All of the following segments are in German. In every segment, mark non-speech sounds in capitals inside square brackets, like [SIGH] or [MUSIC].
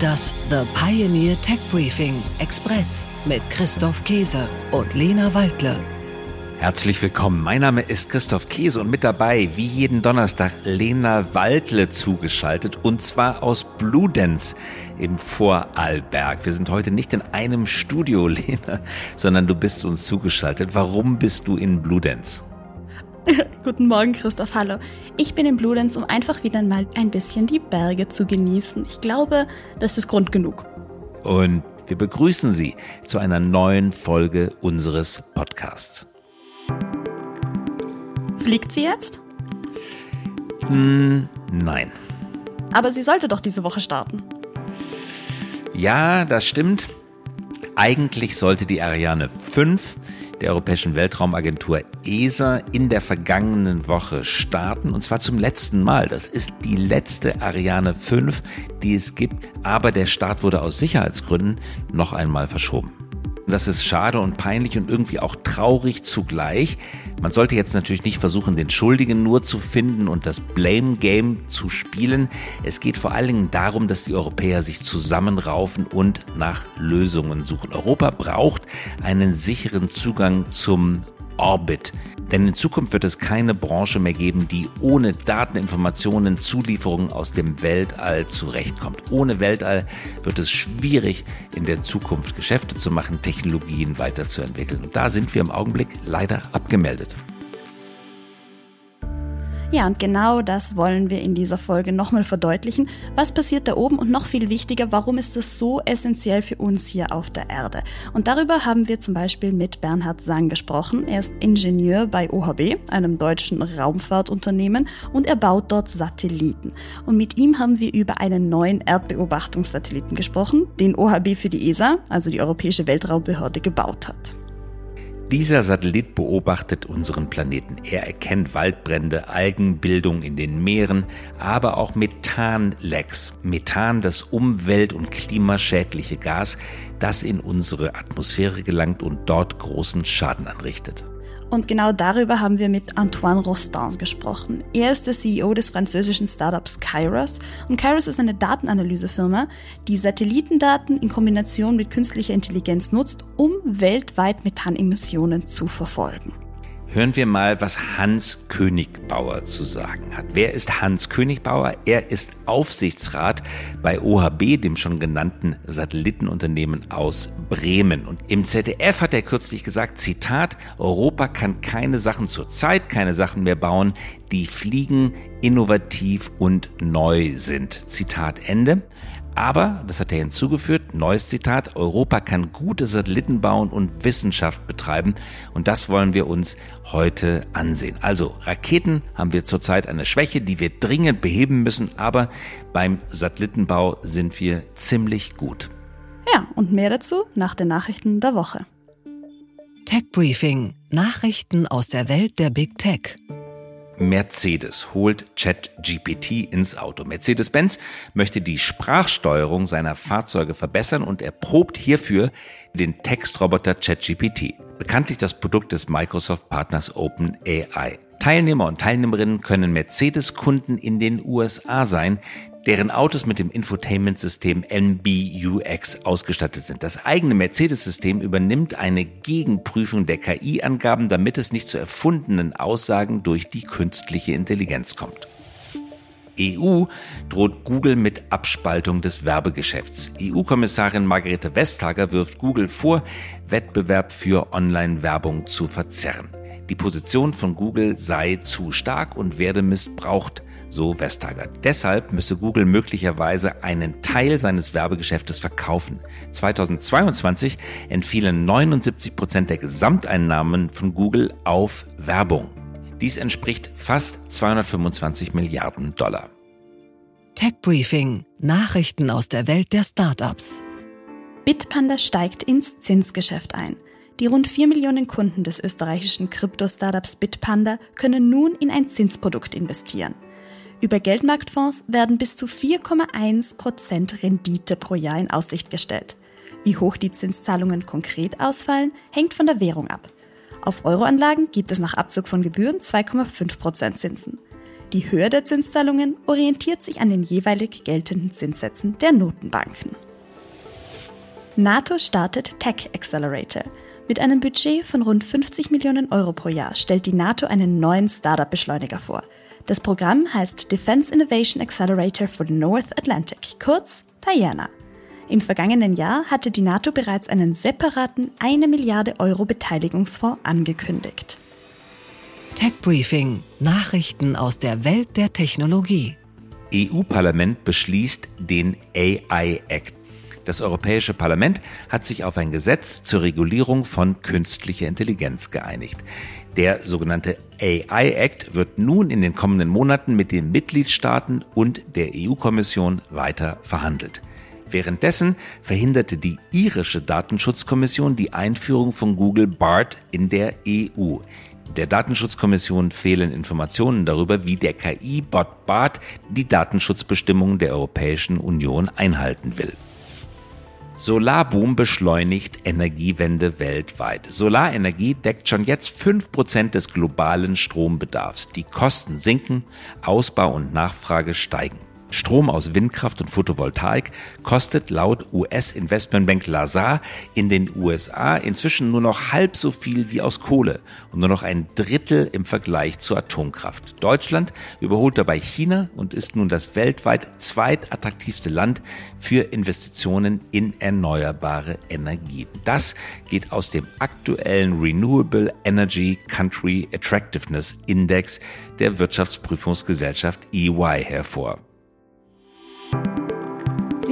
Das The Pioneer Tech Briefing Express mit Christoph Käse und Lena Waldle. Herzlich willkommen. Mein Name ist Christoph Käse und mit dabei, wie jeden Donnerstag, Lena Waldle zugeschaltet und zwar aus Bludenz im Vorarlberg. Wir sind heute nicht in einem Studio, [LAUGHS] Lena, sondern du bist uns zugeschaltet. Warum bist du in Bludenz? [LAUGHS] Guten Morgen, Christoph. Hallo. Ich bin in Bludenz, um einfach wieder mal ein bisschen die Berge zu genießen. Ich glaube, das ist Grund genug. Und wir begrüßen Sie zu einer neuen Folge unseres Podcasts. Fliegt sie jetzt? Mm, nein. Aber sie sollte doch diese Woche starten. Ja, das stimmt. Eigentlich sollte die Ariane 5 der Europäischen Weltraumagentur ESA in der vergangenen Woche starten. Und zwar zum letzten Mal. Das ist die letzte Ariane 5, die es gibt. Aber der Start wurde aus Sicherheitsgründen noch einmal verschoben. Das ist schade und peinlich und irgendwie auch traurig zugleich. Man sollte jetzt natürlich nicht versuchen, den Schuldigen nur zu finden und das Blame Game zu spielen. Es geht vor allen Dingen darum, dass die Europäer sich zusammenraufen und nach Lösungen suchen. Europa braucht einen sicheren Zugang zum Orbit. Denn in Zukunft wird es keine Branche mehr geben, die ohne Dateninformationen, Zulieferungen aus dem Weltall zurechtkommt. Ohne Weltall wird es schwierig, in der Zukunft Geschäfte zu machen, Technologien weiterzuentwickeln. Und da sind wir im Augenblick leider abgemeldet. Ja, und genau das wollen wir in dieser Folge nochmal verdeutlichen. Was passiert da oben und noch viel wichtiger, warum ist das so essentiell für uns hier auf der Erde? Und darüber haben wir zum Beispiel mit Bernhard Sang gesprochen. Er ist Ingenieur bei OHB, einem deutschen Raumfahrtunternehmen, und er baut dort Satelliten. Und mit ihm haben wir über einen neuen Erdbeobachtungssatelliten gesprochen, den OHB für die ESA, also die Europäische Weltraumbehörde, gebaut hat. Dieser Satellit beobachtet unseren Planeten. Er erkennt Waldbrände, Algenbildung in den Meeren, aber auch Methanlecks. Methan, das umwelt- und klimaschädliche Gas, das in unsere Atmosphäre gelangt und dort großen Schaden anrichtet. Und genau darüber haben wir mit Antoine Rostand gesprochen. Er ist der CEO des französischen Startups Kairos und Kairos ist eine Datenanalysefirma, die Satellitendaten in Kombination mit künstlicher Intelligenz nutzt, um weltweit Methanemissionen zu verfolgen. Hören wir mal, was Hans Königbauer zu sagen hat. Wer ist Hans Königbauer? Er ist Aufsichtsrat bei OHB, dem schon genannten Satellitenunternehmen aus Bremen. Und im ZDF hat er kürzlich gesagt, Zitat, Europa kann keine Sachen zur Zeit, keine Sachen mehr bauen, die fliegen, innovativ und neu sind. Zitat Ende. Aber, das hat er hinzugefügt, neues Zitat, Europa kann gute Satelliten bauen und Wissenschaft betreiben und das wollen wir uns heute ansehen. Also Raketen haben wir zurzeit eine Schwäche, die wir dringend beheben müssen, aber beim Satellitenbau sind wir ziemlich gut. Ja, und mehr dazu nach den Nachrichten der Woche. Tech Briefing. Nachrichten aus der Welt der Big Tech. Mercedes holt ChatGPT ins Auto. Mercedes-Benz möchte die Sprachsteuerung seiner Fahrzeuge verbessern und erprobt hierfür den Textroboter ChatGPT. Bekanntlich das Produkt des Microsoft-Partners OpenAI. Teilnehmer und Teilnehmerinnen können Mercedes-Kunden in den USA sein, deren Autos mit dem Infotainment-System MBUX ausgestattet sind. Das eigene Mercedes-System übernimmt eine Gegenprüfung der KI-Angaben, damit es nicht zu erfundenen Aussagen durch die künstliche Intelligenz kommt. EU droht Google mit Abspaltung des Werbegeschäfts. EU-Kommissarin Margarete Vestager wirft Google vor, Wettbewerb für Online-Werbung zu verzerren. Die Position von Google sei zu stark und werde missbraucht, so Vestager. Deshalb müsse Google möglicherweise einen Teil seines Werbegeschäftes verkaufen. 2022 entfielen 79 Prozent der Gesamteinnahmen von Google auf Werbung. Dies entspricht fast 225 Milliarden Dollar. Tech Briefing. Nachrichten aus der Welt der Startups. Bitpanda steigt ins Zinsgeschäft ein. Die rund 4 Millionen Kunden des österreichischen Krypto-Startups Bitpanda können nun in ein Zinsprodukt investieren. Über Geldmarktfonds werden bis zu 4,1% Rendite pro Jahr in Aussicht gestellt. Wie hoch die Zinszahlungen konkret ausfallen, hängt von der Währung ab. Auf Euroanlagen gibt es nach Abzug von Gebühren 2,5% Zinsen. Die Höhe der Zinszahlungen orientiert sich an den jeweilig geltenden Zinssätzen der Notenbanken. NATO startet Tech Accelerator. Mit einem Budget von rund 50 Millionen Euro pro Jahr stellt die NATO einen neuen Startup-Beschleuniger vor. Das Programm heißt Defense Innovation Accelerator for the North Atlantic, kurz Diana. Im vergangenen Jahr hatte die NATO bereits einen separaten 1 Milliarde Euro Beteiligungsfonds angekündigt. Tech Briefing: Nachrichten aus der Welt der Technologie. EU-Parlament beschließt den AI Act. Das Europäische Parlament hat sich auf ein Gesetz zur Regulierung von künstlicher Intelligenz geeinigt. Der sogenannte AI Act wird nun in den kommenden Monaten mit den Mitgliedstaaten und der EU-Kommission weiter verhandelt. Währenddessen verhinderte die irische Datenschutzkommission die Einführung von Google BART in der EU. Der Datenschutzkommission fehlen Informationen darüber, wie der KI-Bot BART die Datenschutzbestimmungen der Europäischen Union einhalten will. Solarboom beschleunigt Energiewende weltweit. Solarenergie deckt schon jetzt 5% des globalen Strombedarfs. Die Kosten sinken, Ausbau und Nachfrage steigen. Strom aus Windkraft und Photovoltaik kostet laut US-Investmentbank Lazar in den USA inzwischen nur noch halb so viel wie aus Kohle und nur noch ein Drittel im Vergleich zur Atomkraft. Deutschland überholt dabei China und ist nun das weltweit zweitattraktivste Land für Investitionen in erneuerbare Energien. Das geht aus dem aktuellen Renewable Energy Country Attractiveness Index der Wirtschaftsprüfungsgesellschaft EY hervor.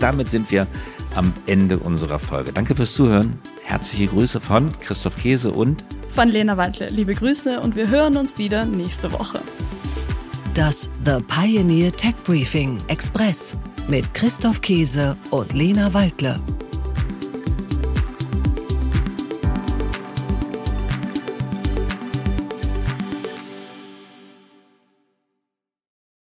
damit sind wir am Ende unserer Folge. Danke fürs Zuhören. Herzliche Grüße von Christoph Käse und von Lena Wandle. Liebe Grüße und wir hören uns wieder nächste Woche. Das The Pioneer Tech Briefing Express mit Christoph Käse und Lena Waldle.